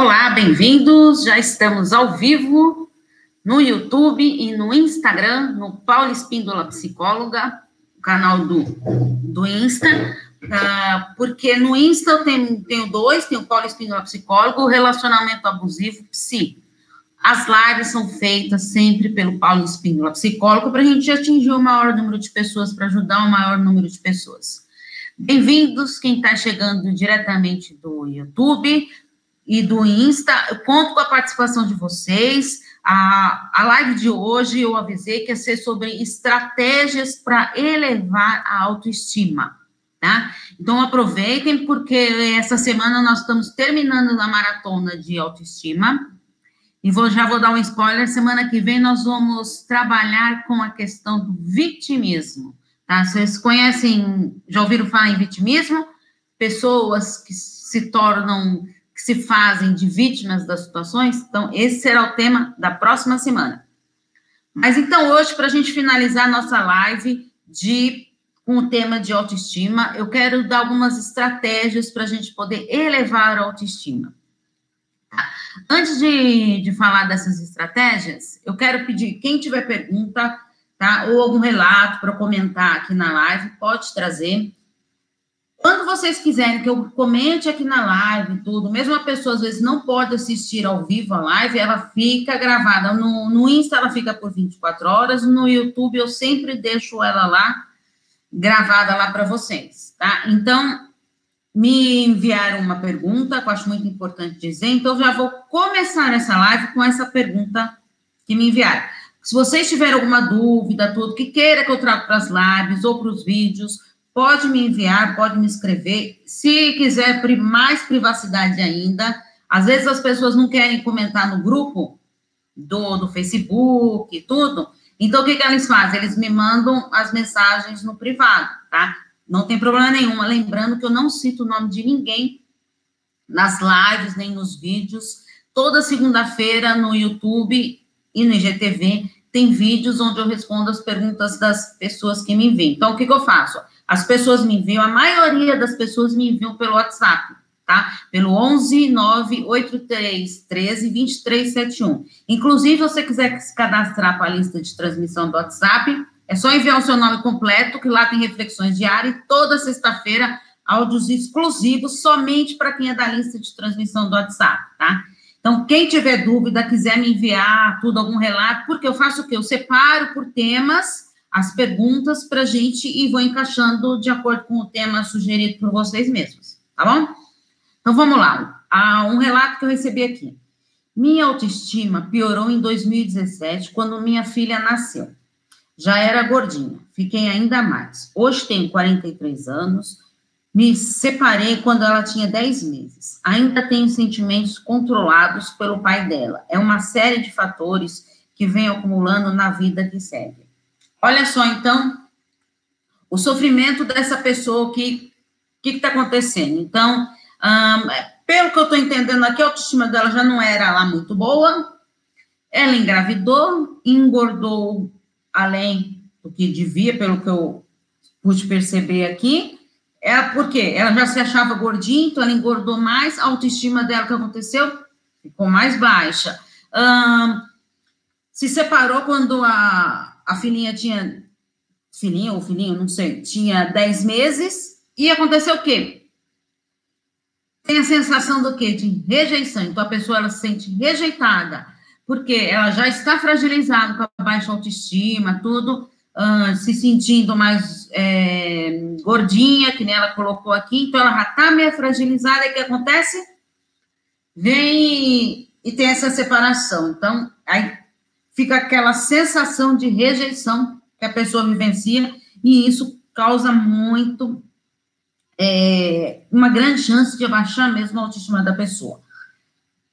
Olá, bem-vindos. Já estamos ao vivo no YouTube e no Instagram, no Paula Espíndola Psicóloga, canal do, do Insta, uh, porque no Insta eu tenho, tenho dois, tenho o Paula Espíndola Psicólogo, Relacionamento Abusivo Psi. As lives são feitas sempre pelo Paulo Espíndola Psicólogo para a gente atingir o maior número de pessoas, para ajudar o maior número de pessoas. Bem-vindos, quem está chegando diretamente do YouTube, e do Insta. Eu conto com a participação de vocês. A, a live de hoje eu avisei que ia ser sobre estratégias para elevar a autoestima, tá? Então aproveitem, porque essa semana nós estamos terminando a maratona de autoestima. E vou, já vou dar um spoiler: semana que vem nós vamos trabalhar com a questão do vitimismo. Tá? Vocês conhecem, já ouviram falar em vitimismo? Pessoas que se tornam que se fazem de vítimas das situações. Então, esse será o tema da próxima semana. Mas então, hoje, para a gente finalizar nossa live de com o tema de autoestima, eu quero dar algumas estratégias para a gente poder elevar a autoestima. Tá? Antes de, de falar dessas estratégias, eu quero pedir, quem tiver pergunta, tá, ou algum relato para comentar aqui na live, pode trazer. Quando vocês quiserem que eu comente aqui na live tudo, mesmo a pessoa às vezes não pode assistir ao vivo a live, ela fica gravada. No, no Insta ela fica por 24 horas, no YouTube eu sempre deixo ela lá, gravada lá para vocês, tá? Então, me enviaram uma pergunta que eu acho muito importante dizer, então eu já vou começar essa live com essa pergunta que me enviaram. Se vocês tiverem alguma dúvida, tudo, que queira que eu traga para as lives ou para os vídeos, pode me enviar, pode me escrever. Se quiser mais privacidade ainda, às vezes as pessoas não querem comentar no grupo do, do Facebook e tudo. Então, o que, que eles fazem? Eles me mandam as mensagens no privado, tá? Não tem problema nenhum. Lembrando que eu não cito o nome de ninguém nas lives, nem nos vídeos. Toda segunda-feira no YouTube e no IGTV tem vídeos onde eu respondo as perguntas das pessoas que me enviam. Então, o que, que eu faço? As pessoas me enviam, a maioria das pessoas me enviam pelo WhatsApp, tá? Pelo 11 983 13 23 71. Inclusive, se você quiser se cadastrar para a lista de transmissão do WhatsApp, é só enviar o seu nome completo, que lá tem reflexões diárias, e toda sexta-feira, áudios exclusivos, somente para quem é da lista de transmissão do WhatsApp, tá? Então, quem tiver dúvida, quiser me enviar tudo, algum relato, porque eu faço o quê? Eu separo por temas as perguntas para a gente e vou encaixando de acordo com o tema sugerido por vocês mesmos, tá bom? Então vamos lá. Há um relato que eu recebi aqui. Minha autoestima piorou em 2017, quando minha filha nasceu. Já era gordinha, fiquei ainda mais. Hoje tenho 43 anos, me separei quando ela tinha 10 meses. Ainda tenho sentimentos controlados pelo pai dela. É uma série de fatores que vem acumulando na vida que segue. Olha só, então, o sofrimento dessa pessoa, o que está acontecendo? Então, pelo que eu estou entendendo aqui, a autoestima dela já não era lá muito boa, ela engravidou, engordou além do que devia, pelo que eu pude perceber aqui, é porque ela já se achava gordinha, então ela engordou mais, a autoestima dela, que aconteceu? Ficou mais baixa. se separou quando a, a filhinha tinha, filhinha ou filhinho, não sei, tinha 10 meses, e aconteceu o quê? Tem a sensação do quê? De rejeição. Então, a pessoa, ela se sente rejeitada, porque ela já está fragilizada com a baixa autoestima, tudo, uh, se sentindo mais é, gordinha, que nem ela colocou aqui, então ela já está meio fragilizada, e o que acontece? Vem e tem essa separação. Então, aí fica aquela sensação de rejeição que a pessoa vivencia, e isso causa muito, é, uma grande chance de abaixar mesmo a autoestima da pessoa.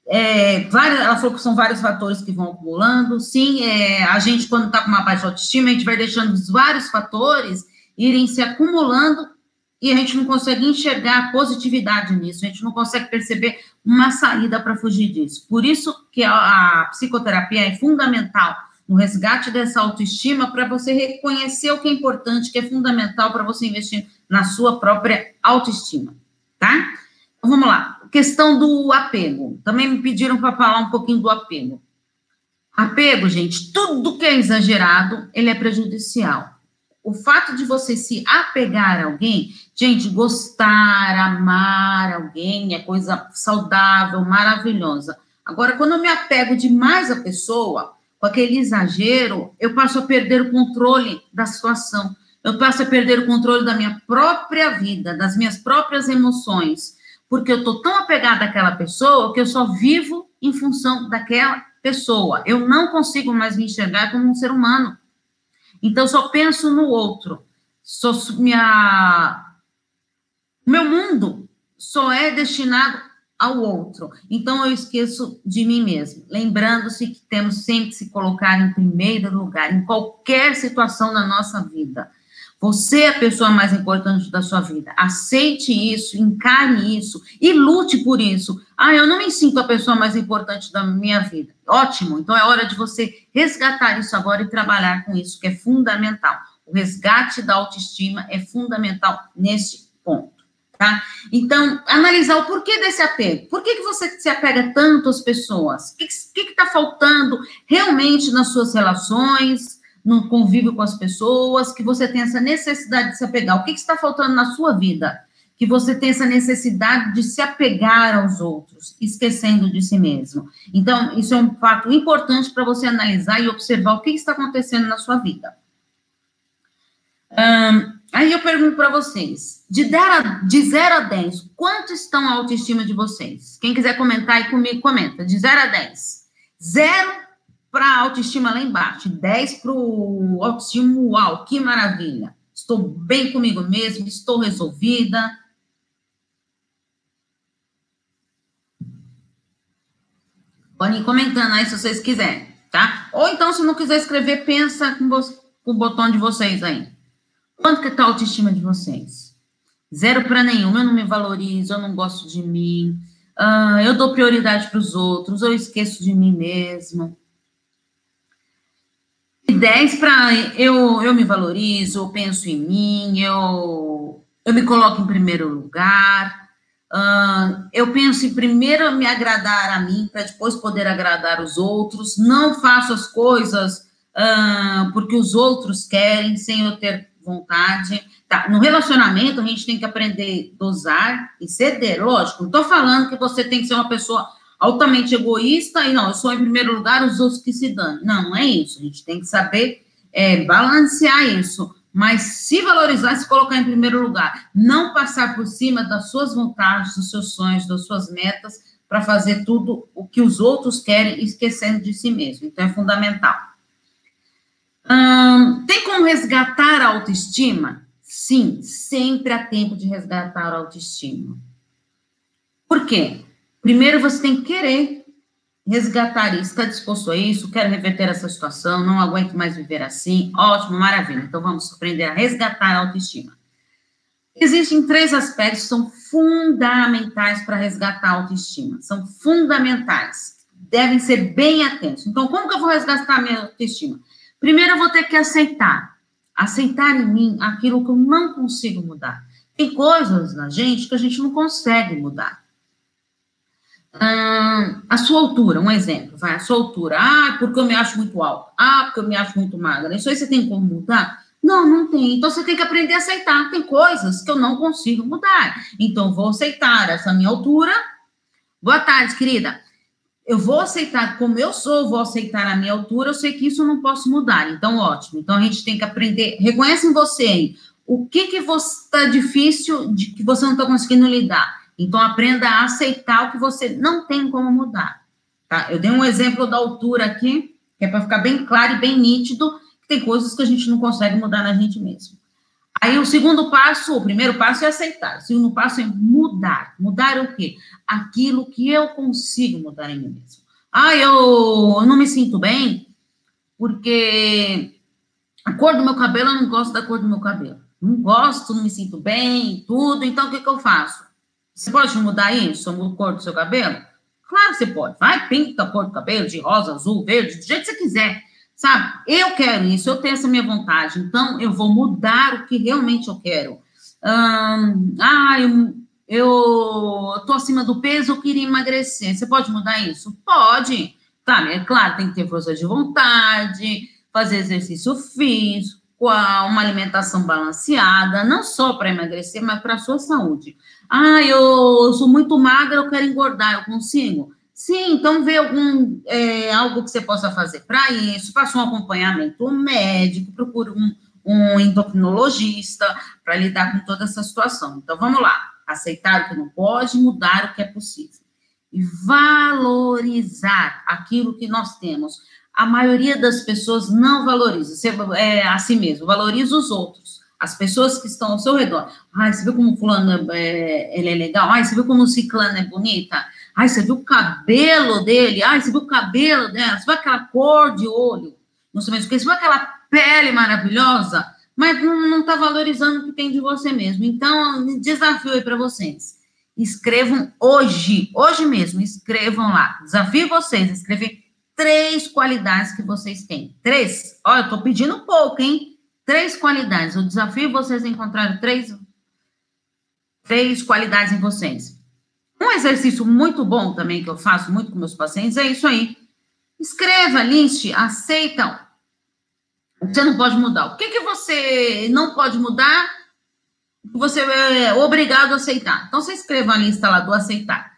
É, várias, ela falou que são vários fatores que vão acumulando. Sim, é, a gente, quando está com uma baixa autoestima, a gente vai deixando vários fatores irem se acumulando e a gente não consegue enxergar positividade nisso, a gente não consegue perceber uma saída para fugir disso. Por isso que a, a psicoterapia é fundamental no resgate dessa autoestima para você reconhecer o que é importante, que é fundamental para você investir na sua própria autoestima, tá? Então, vamos lá. questão do apego. Também me pediram para falar um pouquinho do apego. Apego, gente, tudo que é exagerado, ele é prejudicial. O fato de você se apegar a alguém, gente, gostar, amar alguém é coisa saudável, maravilhosa. Agora, quando eu me apego demais à pessoa, com aquele exagero, eu passo a perder o controle da situação. Eu passo a perder o controle da minha própria vida, das minhas próprias emoções, porque eu estou tão apegada àquela pessoa que eu só vivo em função daquela pessoa. Eu não consigo mais me enxergar como um ser humano. Então, só penso no outro. Só minha... Meu mundo só é destinado ao outro. Então, eu esqueço de mim mesmo. Lembrando-se que temos sempre que se colocar em primeiro lugar, em qualquer situação da nossa vida. Você é a pessoa mais importante da sua vida. Aceite isso, encare isso e lute por isso. Ah, eu não me sinto a pessoa mais importante da minha vida. Ótimo, então é hora de você resgatar isso agora e trabalhar com isso, que é fundamental. O resgate da autoestima é fundamental neste ponto. Tá? Então, analisar o porquê desse apego. Por que, que você se apega tanto às pessoas? O que está faltando realmente nas suas relações? No convívio com as pessoas, que você tem essa necessidade de se apegar. O que, que está faltando na sua vida? Que você tem essa necessidade de se apegar aos outros, esquecendo de si mesmo. Então, isso é um fato importante para você analisar e observar o que, que está acontecendo na sua vida. aí eu pergunto para vocês: de 0 a, de 0 a 10, quanto estão a autoestima de vocês? Quem quiser comentar aí comigo, comenta. De 0 a 10. 0 para autoestima lá embaixo, 10 para o autoestima, uau, que maravilha. Estou bem comigo mesmo, estou resolvida. Podem ir comentando aí se vocês quiserem, tá? Ou então, se não quiser escrever, pensa com, com o botão de vocês aí. Quanto que está a autoestima de vocês? Zero para nenhum. Eu não me valorizo, eu não gosto de mim, uh, eu dou prioridade para os outros, eu esqueço de mim mesmo. 10 para eu, eu me valorizo, eu penso em mim, eu, eu me coloco em primeiro lugar, uh, eu penso em primeiro me agradar a mim, para depois poder agradar os outros, não faço as coisas uh, porque os outros querem, sem eu ter vontade. Tá, no relacionamento, a gente tem que aprender a dosar e ceder, lógico, não estou falando que você tem que ser uma pessoa altamente egoísta e não, eu sou em primeiro lugar, os outros que se dão. Não, não é isso. A gente tem que saber é, balancear isso, mas se valorizar, se colocar em primeiro lugar, não passar por cima das suas vontades, dos seus sonhos, das suas metas, para fazer tudo o que os outros querem, esquecendo de si mesmo. Então, é fundamental. Hum, tem como resgatar a autoestima? Sim, sempre há tempo de resgatar a autoestima. Por quê? Primeiro você tem que querer resgatar isso. Está disposto a isso? Quero reverter essa situação, não aguento mais viver assim. Ótimo, maravilha. Então vamos aprender a resgatar a autoestima. Existem três aspectos que são fundamentais para resgatar a autoestima. São fundamentais. Devem ser bem atentos. Então, como que eu vou resgatar a minha autoestima? Primeiro, eu vou ter que aceitar. Aceitar em mim aquilo que eu não consigo mudar. Tem coisas na gente que a gente não consegue mudar a sua altura, um exemplo, vai, a sua altura. Ah, porque eu me acho muito alto. Ah, porque eu me acho muito magra. Isso aí você tem como mudar? Não, não tem. Então você tem que aprender a aceitar. Tem coisas que eu não consigo mudar. Então vou aceitar essa minha altura. Boa tarde, querida. Eu vou aceitar como eu sou, vou aceitar a minha altura. Eu sei que isso eu não posso mudar. Então, ótimo. Então a gente tem que aprender. Reconhece em você aí o que que está difícil, de que você não está conseguindo lidar então, aprenda a aceitar o que você não tem como mudar. Tá? Eu dei um exemplo da altura aqui, que é para ficar bem claro e bem nítido, que tem coisas que a gente não consegue mudar na gente mesmo. Aí, o segundo passo, o primeiro passo é aceitar. O segundo passo é mudar. Mudar o quê? Aquilo que eu consigo mudar em mim mesmo. Ah, eu não me sinto bem porque a cor do meu cabelo, eu não gosto da cor do meu cabelo. Não gosto, não me sinto bem, tudo. Então, o que, que eu faço? Você pode mudar isso, a cor do seu cabelo? Claro que você pode. Vai, pinta a cor do cabelo de rosa, azul, verde, do jeito que você quiser. Sabe? Eu quero isso, eu tenho essa minha vontade. Então, eu vou mudar o que realmente eu quero. Hum, ah, eu, eu tô acima do peso, eu queria emagrecer. Você pode mudar isso? Pode. Tá, é claro, tem que ter força de vontade, fazer exercício físico, uma alimentação balanceada, não só para emagrecer, mas para a sua saúde. Ah, eu sou muito magra, eu quero engordar, eu consigo? Sim, então vê algum é, algo que você possa fazer para isso, faça um acompanhamento médico, procure um, um endocrinologista para lidar com toda essa situação. Então vamos lá, aceitar o que não pode, mudar o que é possível. E valorizar aquilo que nós temos a maioria das pessoas não valoriza você, é, a si mesmo, valoriza os outros, as pessoas que estão ao seu redor. Ai, você viu como fulano é, ele é legal? Ai, você viu como o ciclano é bonita? Ai, você viu o cabelo dele? Ai, você viu o cabelo dela? Você viu aquela cor de olho? Não sei mais o que, você viu aquela pele maravilhosa? Mas não está valorizando o que tem de você mesmo. Então, desafio aí para vocês. Escrevam hoje, hoje mesmo, escrevam lá. Desafio vocês a escrever três qualidades que vocês têm. Três. Olha, eu tô pedindo pouco, hein? Três qualidades. O desafio é vocês encontrarem três, três qualidades em vocês. Um exercício muito bom também que eu faço muito com meus pacientes é isso aí. Escreva, liste, aceitam. Você não pode mudar. O que, que você não pode mudar? Você é obrigado a aceitar. Então, você escreva a lista lá do aceitar.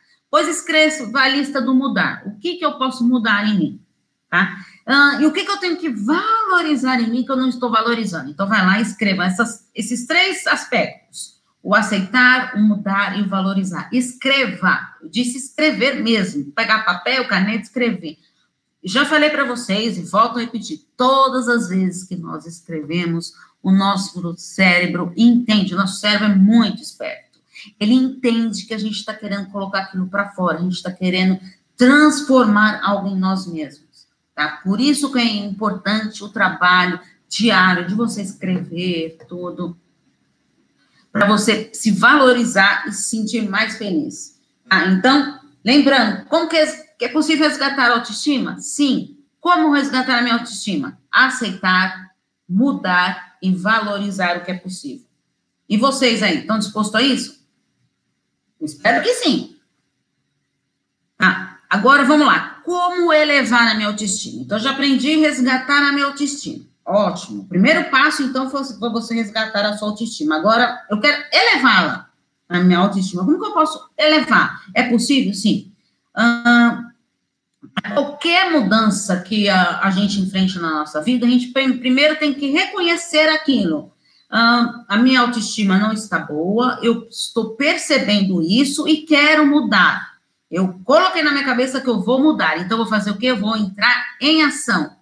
A lista do mudar. O que, que eu posso mudar em mim? Tá? Ah, e o que, que eu tenho que valorizar em mim que eu não estou valorizando? Então, vai lá e escreva essas, esses três aspectos: o aceitar, o mudar e o valorizar. Escreva, eu disse escrever mesmo, pegar papel, caneta, escrever. Já falei para vocês e volto a repetir: todas as vezes que nós escrevemos, o nosso cérebro entende, o nosso cérebro é muito esperto ele entende que a gente está querendo colocar aquilo para fora, a gente está querendo transformar algo em nós mesmos, tá? Por isso que é importante o trabalho diário de você escrever tudo, para você se valorizar e se sentir mais feliz. Tá? Então, lembrando, como que é, é possível resgatar a autoestima? Sim. Como resgatar a minha autoestima? Aceitar, mudar e valorizar o que é possível. E vocês aí, estão dispostos a isso? Espero que sim. Tá, agora vamos lá. Como elevar a minha autoestima? Então, já aprendi a resgatar a minha autoestima. Ótimo. Primeiro passo, então, foi você resgatar a sua autoestima. Agora, eu quero elevá-la, a minha autoestima. Como que eu posso elevar? É possível? Sim. qualquer mudança que a, a gente enfrente na nossa vida, a gente primeiro tem que reconhecer aquilo a minha autoestima não está boa, eu estou percebendo isso e quero mudar. Eu coloquei na minha cabeça que eu vou mudar, então vou fazer o quê? Eu vou entrar em ação.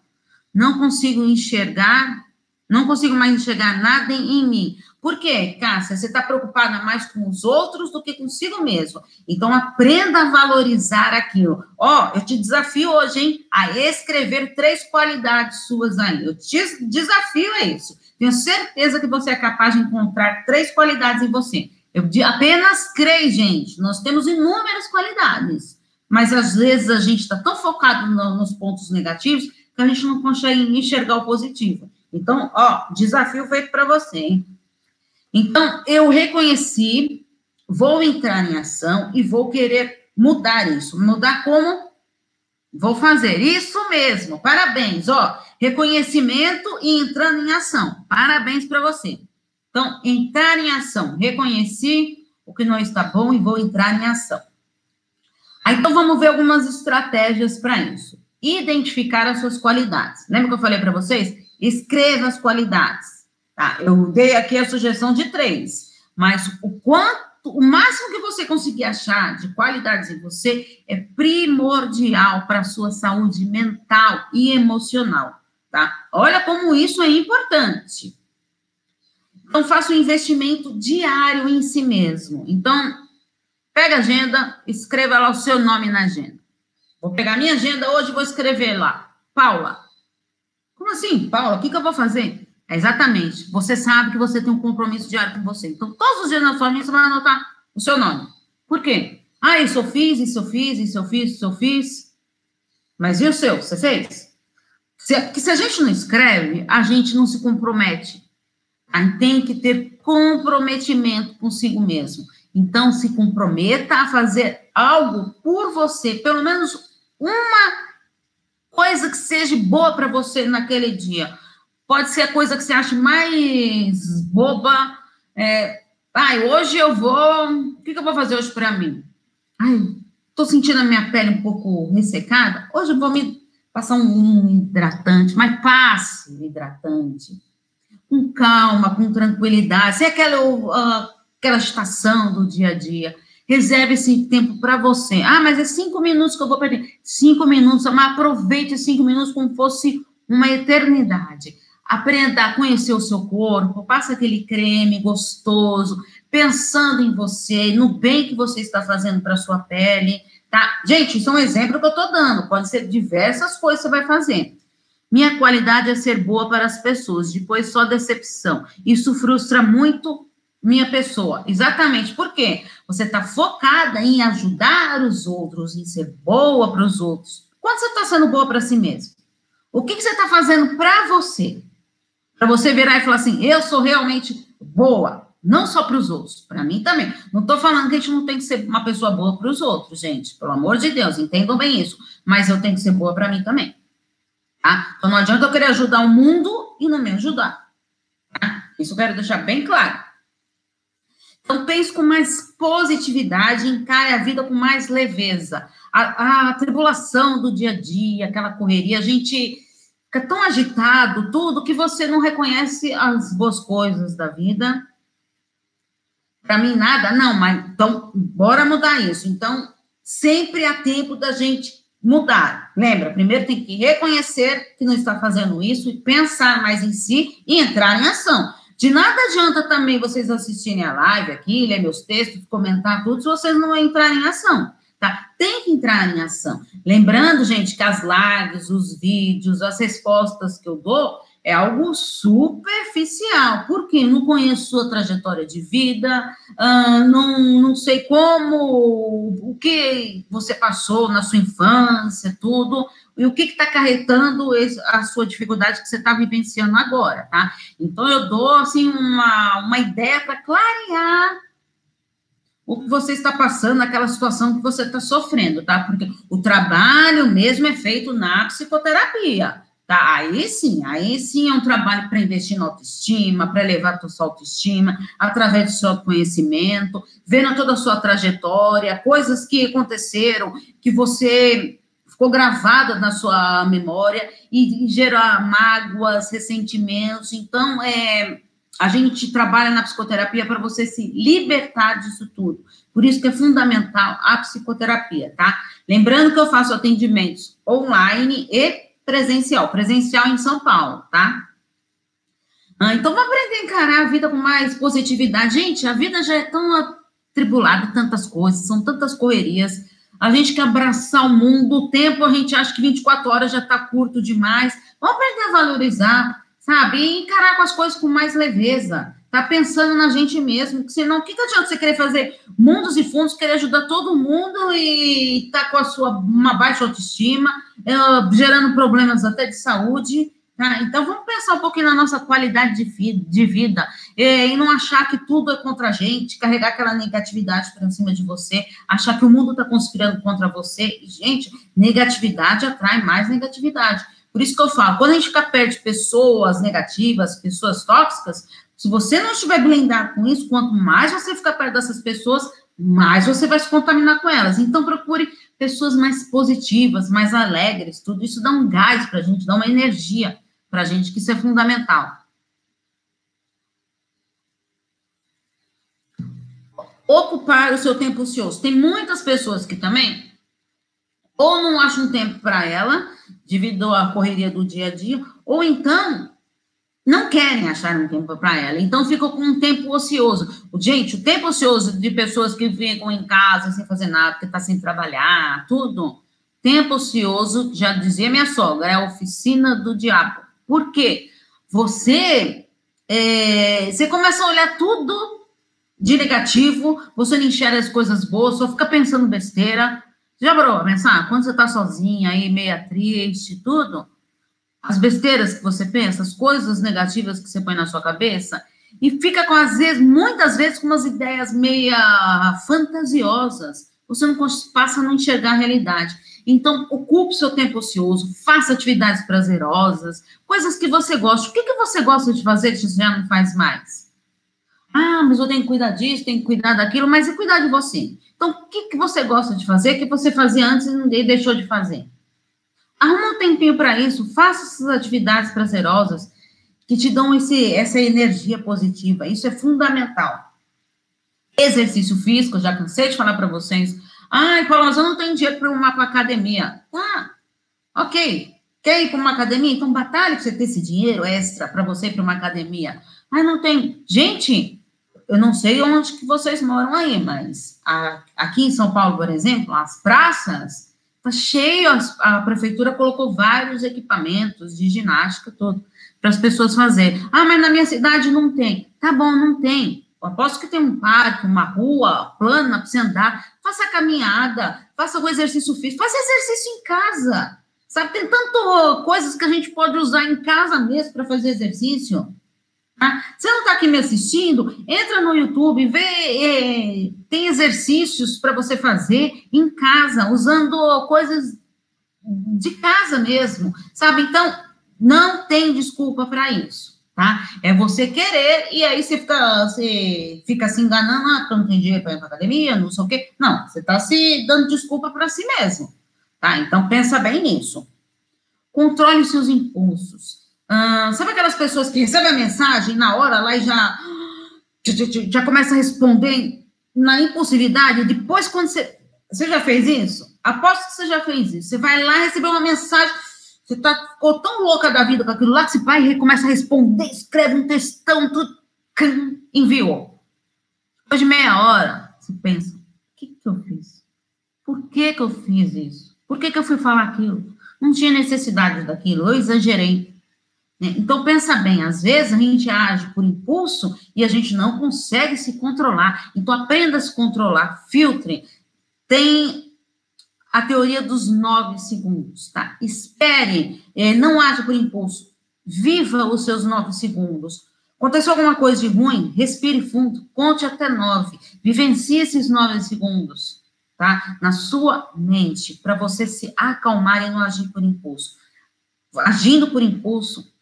Não consigo enxergar, não consigo mais enxergar nada em, em mim. Por quê, Cássia? Você está preocupada mais com os outros do que consigo mesmo. Então, aprenda a valorizar aquilo. Ó, oh, eu te desafio hoje, hein, a escrever três qualidades suas aí. Eu te desafio a isso. Tenho certeza que você é capaz de encontrar três qualidades em você. Eu apenas creio, gente. Nós temos inúmeras qualidades, mas às vezes a gente está tão focado no, nos pontos negativos que a gente não consegue enxergar o positivo. Então, ó, desafio feito para você, hein? Então, eu reconheci, vou entrar em ação e vou querer mudar isso. Mudar como? Vou fazer isso mesmo. Parabéns, ó reconhecimento e entrando em ação. Parabéns para você. Então, entrar em ação. Reconheci o que não está bom e vou entrar em ação. Aí, então, vamos ver algumas estratégias para isso. Identificar as suas qualidades. Lembra que eu falei para vocês? Escreva as qualidades. Tá? Eu dei aqui a sugestão de três, mas o quanto, o máximo que você conseguir achar de qualidades em você é primordial para a sua saúde mental e emocional tá? Olha como isso é importante. Então, faça um investimento diário em si mesmo. Então, pega a agenda, escreva lá o seu nome na agenda. Vou pegar minha agenda hoje e vou escrever lá. Paula. Como assim, Paula? O que, que eu vou fazer? É exatamente. Você sabe que você tem um compromisso diário com você. Então, todos os dias na sua agenda, você vai anotar o seu nome. Por quê? Ah, isso eu fiz, isso eu fiz, isso eu fiz, isso eu fiz. Mas e o seu? Você fez? Porque se a gente não escreve, a gente não se compromete. A gente tem que ter comprometimento consigo mesmo. Então, se comprometa a fazer algo por você, pelo menos uma coisa que seja boa para você naquele dia. Pode ser a coisa que você acha mais boba. É, ai, hoje eu vou. O que, que eu vou fazer hoje para mim? Ai, tô sentindo a minha pele um pouco ressecada. Hoje eu vou me passar um, hidratante, mas passe hidratante. Com calma, com tranquilidade, sem aquela, uh, aquela estação do dia a dia. Reserve esse tempo para você. Ah, mas é cinco minutos que eu vou perder. Cinco minutos, mas aproveite cinco minutos como fosse uma eternidade. Aprenda a conhecer o seu corpo, passa aquele creme gostoso, pensando em você, no bem que você está fazendo para sua pele, tá? Gente, isso é um exemplo que eu estou dando, pode ser diversas coisas que você vai fazer. Minha qualidade é ser boa para as pessoas, depois só decepção. Isso frustra muito minha pessoa. Exatamente, por quê? Você está focada em ajudar os outros, em ser boa para os outros. Quando você está sendo boa para si mesmo? O que, que você está fazendo para você? Para você virar e falar assim, eu sou realmente boa, não só para os outros, para mim também. Não estou falando que a gente não tem que ser uma pessoa boa para os outros, gente. Pelo amor de Deus, entendam bem isso. Mas eu tenho que ser boa para mim também. Tá? Então não adianta eu querer ajudar o mundo e não me ajudar. Tá? Isso eu quero deixar bem claro. Então pense com mais positividade, encare a vida com mais leveza. A, a tribulação do dia a dia, aquela correria, a gente fica tão agitado, tudo, que você não reconhece as boas coisas da vida. Para mim, nada, não, mas então, bora mudar isso. Então, sempre há tempo da gente mudar. Lembra, primeiro tem que reconhecer que não está fazendo isso e pensar mais em si e entrar em ação. De nada adianta também vocês assistirem a live aqui, ler meus textos, comentar tudo, se vocês não entrarem em ação tá? Tem que entrar em ação. Lembrando, gente, que as lives, os vídeos, as respostas que eu dou é algo superficial, porque não conheço sua trajetória de vida, uh, não, não sei como, o que você passou na sua infância, tudo, e o que está acarretando a sua dificuldade que você está vivenciando agora, tá? Então, eu dou, assim, uma, uma ideia para clarear o que você está passando, naquela situação que você está sofrendo, tá? Porque o trabalho mesmo é feito na psicoterapia, tá? Aí sim, aí sim é um trabalho para investir na autoestima, para elevar a sua autoestima, através do seu autoconhecimento, vendo toda a sua trajetória, coisas que aconteceram, que você ficou gravada na sua memória e, e gerar mágoas, ressentimentos. Então, é a gente trabalha na psicoterapia para você se libertar disso tudo. Por isso que é fundamental a psicoterapia, tá? Lembrando que eu faço atendimentos online e presencial. Presencial em São Paulo, tá? Ah, então, vamos aprender a encarar a vida com mais positividade. Gente, a vida já é tão atribulada, tantas coisas, são tantas correrias. A gente quer abraçar o mundo, o tempo a gente acha que 24 horas já está curto demais. Vamos aprender a valorizar sabe? E encarar com as coisas com mais leveza. Tá pensando na gente mesmo, senão, o que, que adianta você querer fazer mundos e fundos, querer ajudar todo mundo e tá com a sua uma baixa autoestima, uh, gerando problemas até de saúde, tá? Então, vamos pensar um pouquinho na nossa qualidade de, de vida e, e não achar que tudo é contra a gente, carregar aquela negatividade para cima de você, achar que o mundo está conspirando contra você. Gente, negatividade atrai mais negatividade. Por isso que eu falo, quando a gente fica perto de pessoas negativas, pessoas tóxicas, se você não estiver blindado com isso, quanto mais você ficar perto dessas pessoas, mais você vai se contaminar com elas. Então, procure pessoas mais positivas, mais alegres. Tudo isso dá um gás para a gente, dá uma energia para a gente, que isso é fundamental. Ocupar o seu tempo ocioso. Tem muitas pessoas que também ou não acham um tempo para ela, devido à correria do dia a dia, ou então não querem achar um tempo para ela, então ficam com um tempo ocioso. Gente, o tempo ocioso de pessoas que ficam em casa sem fazer nada, que está sem trabalhar, tudo. Tempo ocioso, já dizia minha sogra, é a oficina do diabo. Por quê? Você, é, você começa a olhar tudo de negativo, você não enxerga as coisas boas, só fica pensando besteira, já parou pensar? Quando você está sozinha aí, meia triste, tudo, as besteiras que você pensa, as coisas negativas que você põe na sua cabeça, e fica com, às vezes, muitas vezes, com umas ideias meia fantasiosas. Você não passa a não enxergar a realidade. Então, ocupe seu tempo ocioso, faça atividades prazerosas, coisas que você gosta. O que, que você gosta de fazer que já não faz mais? Ah, mas eu tenho que cuidar disso, tenho que cuidar daquilo, mas e cuidar de você? Então, o que, que você gosta de fazer que você fazia antes e deixou de fazer? Arruma um tempinho para isso, faça essas atividades prazerosas que te dão esse, essa energia positiva. Isso é fundamental. Exercício físico, já cansei de falar para vocês. Ai, Paulo, eu não tenho dinheiro para uma academia. Tá, ok. Quer ir para uma academia? Então batalhe para você ter esse dinheiro extra para você ir para uma academia. Ai, não tem. Gente, eu não sei onde que vocês moram aí, mas a, aqui em São Paulo, por exemplo, as praças tá cheio, a, a prefeitura colocou vários equipamentos de ginástica todo para as pessoas fazerem. Ah, mas na minha cidade não tem. Tá bom, não tem. Eu aposto que tem um parque, uma rua plana para você andar. Faça caminhada, faça o exercício físico, faça exercício em casa. Sabe, tem tanto coisas que a gente pode usar em casa mesmo para fazer exercício. Tá? Você não está aqui me assistindo? Entra no YouTube, vê, é, tem exercícios para você fazer em casa, usando coisas de casa mesmo, sabe? Então, não tem desculpa para isso, tá? É você querer e aí você fica, você fica se enganando, ah, não tem dinheiro para ir para academia, não sei o quê. Não, você está se dando desculpa para si mesmo, tá? Então, pensa bem nisso. Controle seus impulsos. Ah, sabe aquelas pessoas que recebem a mensagem na hora lá e já, já começa a responder na impulsividade? Depois, quando você. Você já fez isso? Aposto que você já fez isso. Você vai lá receber uma mensagem, você tá, ficou tão louca da vida com aquilo lá que você vai e começa a responder, escreve um textão, tudo, enviou. Depois de meia hora, você pensa: o que, que eu fiz? Por que, que eu fiz isso? Por que, que eu fui falar aquilo? Não tinha necessidade daquilo, eu exagerei. Né? Então, pensa bem, às vezes a gente age por impulso e a gente não consegue se controlar. Então, aprenda a se controlar, filtre. Tem a teoria dos nove segundos, tá? Espere, é, não age por impulso. Viva os seus nove segundos. Aconteceu alguma coisa de ruim? Respire fundo, conte até nove. Vivencie esses nove segundos, tá? Na sua mente, para você se acalmar e não agir por impulso. Agindo por impulso,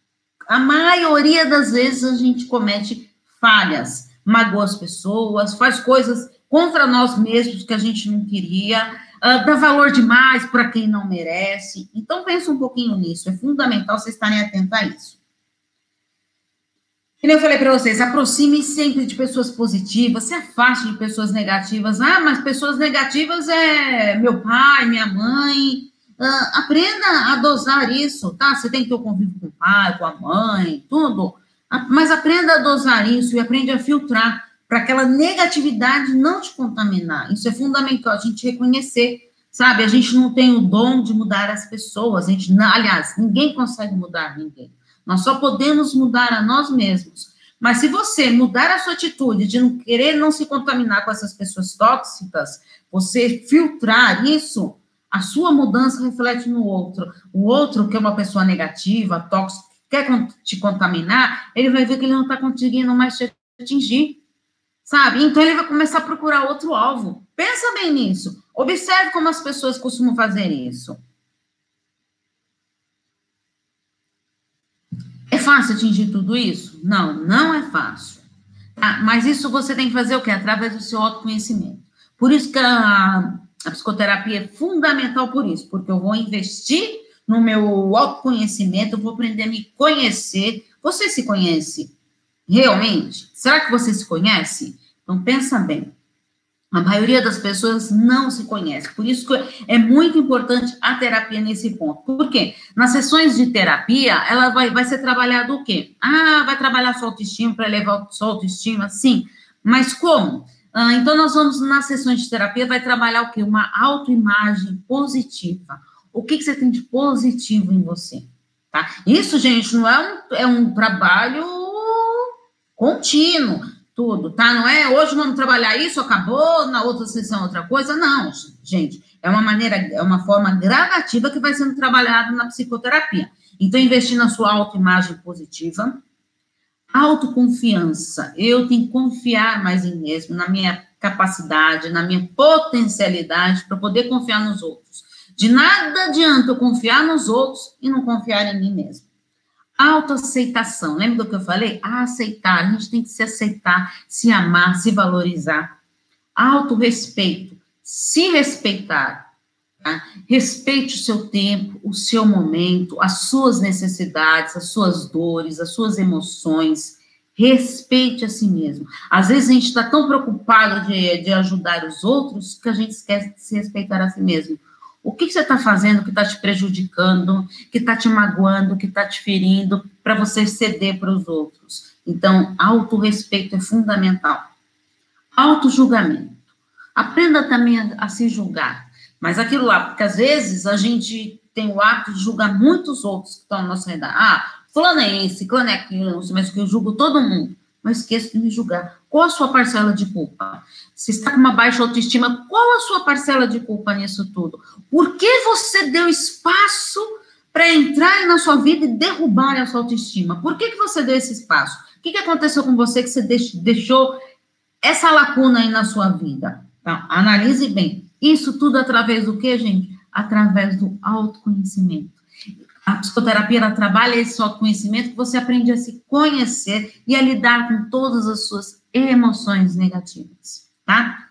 a maioria das vezes a gente comete falhas, magoa as pessoas, faz coisas contra nós mesmos que a gente não queria, uh, dá valor demais para quem não merece. Então, pensa um pouquinho nisso, é fundamental vocês estarem atentos a isso. Como eu falei para vocês, aproxime sempre de pessoas positivas, se afaste de pessoas negativas. Ah, mas pessoas negativas é meu pai, minha mãe, Uh, aprenda a dosar isso, tá? Você tem que ter o convívio com o pai, com a mãe, tudo. Mas aprenda a dosar isso e aprende a filtrar para aquela negatividade não te contaminar. Isso é fundamental a gente reconhecer, sabe? A gente não tem o dom de mudar as pessoas. A gente, aliás, ninguém consegue mudar ninguém. Nós só podemos mudar a nós mesmos. Mas se você mudar a sua atitude de não querer não se contaminar com essas pessoas tóxicas, você filtrar isso, a sua mudança reflete no outro. O outro, que é uma pessoa negativa, tóxica, quer te contaminar, ele vai ver que ele não está conseguindo mais te atingir. Sabe? Então ele vai começar a procurar outro alvo. Pensa bem nisso. Observe como as pessoas costumam fazer isso. É fácil atingir tudo isso? Não, não é fácil. Tá? Mas isso você tem que fazer o quê? Através do seu autoconhecimento. Por isso que a a psicoterapia é fundamental por isso, porque eu vou investir no meu autoconhecimento, eu vou aprender a me conhecer. Você se conhece realmente? Será que você se conhece? Então pensa bem. A maioria das pessoas não se conhece. Por isso é muito importante a terapia nesse ponto. Por quê? Nas sessões de terapia, ela vai, vai ser trabalhado o quê? Ah, vai trabalhar sua autoestima para elevar sua autoestima? Sim. Mas como? Ah, então, nós vamos, nas sessões de terapia, vai trabalhar o quê? Uma autoimagem positiva. O que, que você tem de positivo em você? Tá? Isso, gente, não é um, é um trabalho contínuo, tudo, tá? Não é hoje vamos trabalhar isso, acabou, na outra sessão outra coisa. Não, gente, é uma maneira, é uma forma gradativa que vai sendo trabalhada na psicoterapia. Então, investir na sua autoimagem positiva, Autoconfiança. Eu tenho que confiar mais em mim mesmo, na minha capacidade, na minha potencialidade para poder confiar nos outros. De nada adianta eu confiar nos outros e não confiar em mim mesmo. Autoaceitação. Lembra do que eu falei? aceitar. A gente tem que se aceitar, se amar, se valorizar. Autorrespeito. Se respeitar. Tá? Respeite o seu tempo, o seu momento, as suas necessidades, as suas dores, as suas emoções. Respeite a si mesmo. Às vezes a gente está tão preocupado de, de ajudar os outros que a gente esquece de se respeitar a si mesmo. O que, que você está fazendo que está te prejudicando, que está te magoando, que está te ferindo, para você ceder para os outros? Então, autorrespeito é fundamental. Autojulgamento. Aprenda também a, a se julgar. Mas aquilo lá, porque às vezes a gente tem o hábito de julgar muitos outros que estão na nossa redar. Ah, fulano é esse, fulano é aquilo, mas que eu julgo todo mundo. Mas esqueço de me julgar. Qual a sua parcela de culpa? Se está com uma baixa autoestima, qual a sua parcela de culpa nisso tudo? Por que você deu espaço para entrar na sua vida e derrubar a sua autoestima? Por que, que você deu esse espaço? O que, que aconteceu com você que você deixou essa lacuna aí na sua vida? Então, analise bem. Isso tudo através do que, gente? Através do autoconhecimento. A psicoterapia trabalha esse autoconhecimento que você aprende a se conhecer e a lidar com todas as suas emoções negativas, tá?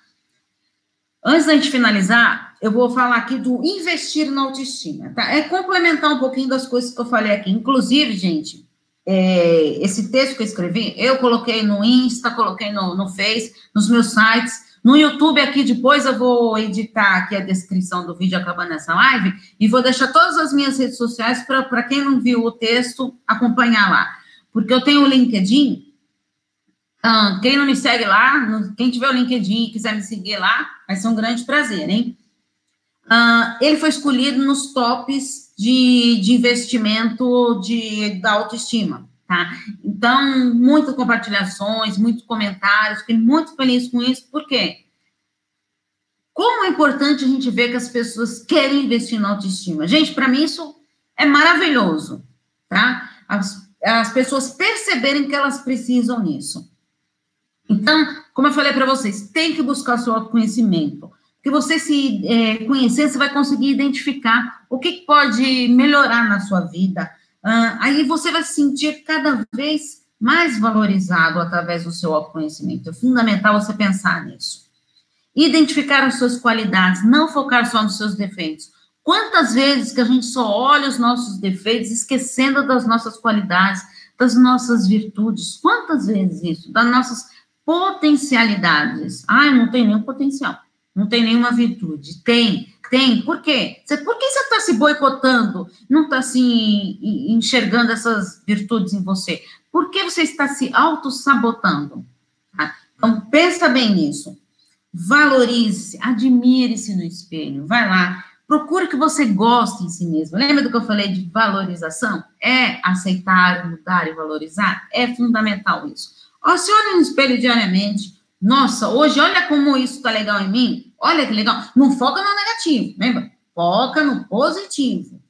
Antes da gente finalizar, eu vou falar aqui do investir na autoestima, tá? É complementar um pouquinho das coisas que eu falei aqui. Inclusive, gente, é, esse texto que eu escrevi, eu coloquei no Insta, coloquei no, no Face, nos meus sites, no YouTube aqui depois eu vou editar aqui a descrição do vídeo acabando essa live e vou deixar todas as minhas redes sociais para quem não viu o texto acompanhar lá. Porque eu tenho o LinkedIn, quem não me segue lá, quem tiver o LinkedIn e quiser me seguir lá, vai ser um grande prazer, hein? Ele foi escolhido nos tops de, de investimento de, da autoestima. Tá? Então, muitas compartilhações, muitos comentários, fiquei muito feliz com isso, por quê? Como é importante a gente ver que as pessoas querem investir na autoestima. Gente, para mim isso é maravilhoso, tá? As, as pessoas perceberem que elas precisam nisso. Então, como eu falei para vocês, tem que buscar seu autoconhecimento. Porque você se é, conhecer, você vai conseguir identificar o que pode melhorar na sua vida, Uh, aí você vai se sentir cada vez mais valorizado através do seu autoconhecimento. É fundamental você pensar nisso. Identificar as suas qualidades, não focar só nos seus defeitos. Quantas vezes que a gente só olha os nossos defeitos, esquecendo das nossas qualidades, das nossas virtudes? Quantas vezes isso? Das nossas potencialidades. Ah, não tem nenhum potencial, não tem nenhuma virtude. Tem, tem. Por quê? Você, por que você está se boicotando? Não está se enxergando essas virtudes em você? Por que você está se auto-sabotando? Tá? Então, pensa bem nisso. Valorize-se, admire-se no espelho. Vai lá, procure que você goste em si mesmo. Lembra do que eu falei de valorização? É aceitar, mudar e valorizar? É fundamental isso. Ó, se olha no espelho diariamente, nossa, hoje olha como isso está legal em mim. Olha que legal. Não foca no negativo, lembra? Foca no positivo.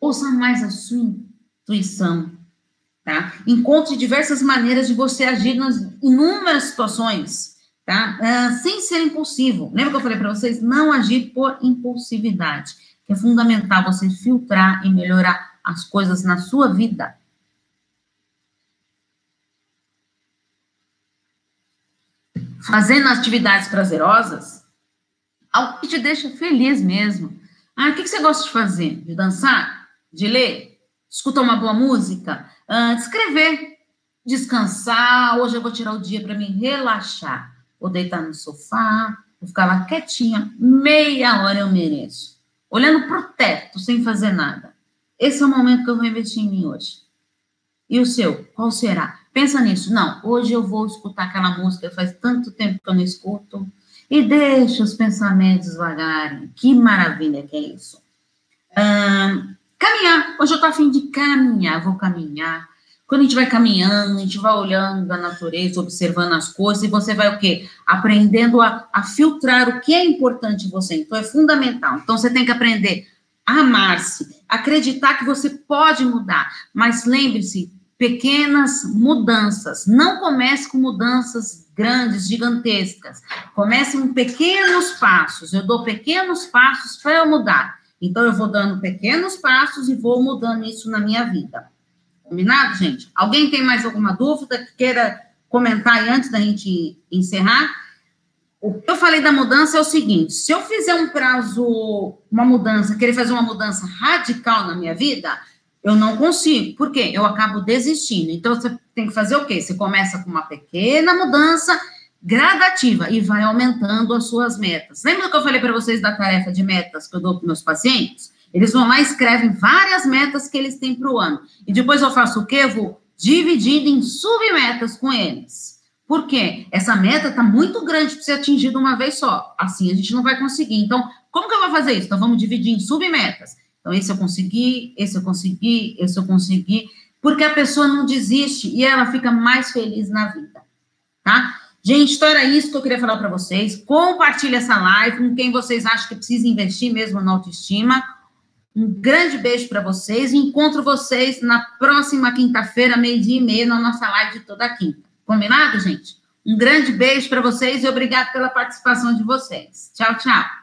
Ouça mais a sua intuição, tá? Encontre diversas maneiras de você agir nas inúmeras situações, tá? Uh, sem ser impulsivo. Lembra que eu falei para vocês? Não agir por impulsividade, que é fundamental você filtrar e melhorar as coisas na sua vida. fazendo atividades prazerosas, algo que te deixa feliz mesmo. Ah, o que, você gosta de fazer? De dançar? De ler? Escutar uma boa música? Ah, de escrever? Descansar? Hoje eu vou tirar o dia para me relaxar. Vou deitar no sofá, vou ficar lá quietinha, meia hora eu mereço. Olhando para o teto, sem fazer nada. Esse é o momento que eu vou investir em mim hoje. E o seu, qual será? Pensa nisso. Não, hoje eu vou escutar aquela música, faz tanto tempo que eu não escuto. E deixa os pensamentos vagarem. Que maravilha que é isso. caminhar. Hoje eu estou afim de caminhar, vou caminhar. Quando a gente vai caminhando, a gente vai olhando a natureza, observando as coisas, e você vai o quê? Aprendendo a, a filtrar o que é importante em você. Então, é fundamental. Então, você tem que aprender a amar-se, acreditar que você pode mudar. Mas lembre-se, pequenas mudanças. Não comece com mudanças grandes, gigantescas. Comece com pequenos passos. Eu dou pequenos passos para eu mudar. Então, eu vou dando pequenos passos e vou mudando isso na minha vida. Combinado, gente? Alguém tem mais alguma dúvida que queira comentar aí antes da gente encerrar? O que eu falei da mudança é o seguinte: se eu fizer um prazo, uma mudança, querer fazer uma mudança radical na minha vida, eu não consigo. Por quê? Eu acabo desistindo. Então, você tem que fazer o quê? Você começa com uma pequena mudança gradativa e vai aumentando as suas metas. Lembra que eu falei para vocês da tarefa de metas que eu dou para meus pacientes? Eles vão lá e escrevem várias metas que eles têm para o ano. E depois eu faço o quê? Eu vou dividindo em submetas com eles. Por quê? Essa meta está muito grande para ser atingida uma vez só. Assim a gente não vai conseguir. Então, como que eu vou fazer isso? Então, vamos dividir em submetas. Então, esse eu consegui, esse eu consegui, esse eu consegui, porque a pessoa não desiste e ela fica mais feliz na vida, tá? Gente, então era isso que eu queria falar para vocês. Compartilhe essa live com quem vocês acham que precisa investir mesmo na autoestima. Um grande beijo para vocês encontro vocês na próxima quinta-feira, meio-dia e meia, na nossa live de toda quinta. Combinado, gente? Um grande beijo para vocês e obrigado pela participação de vocês. Tchau, tchau.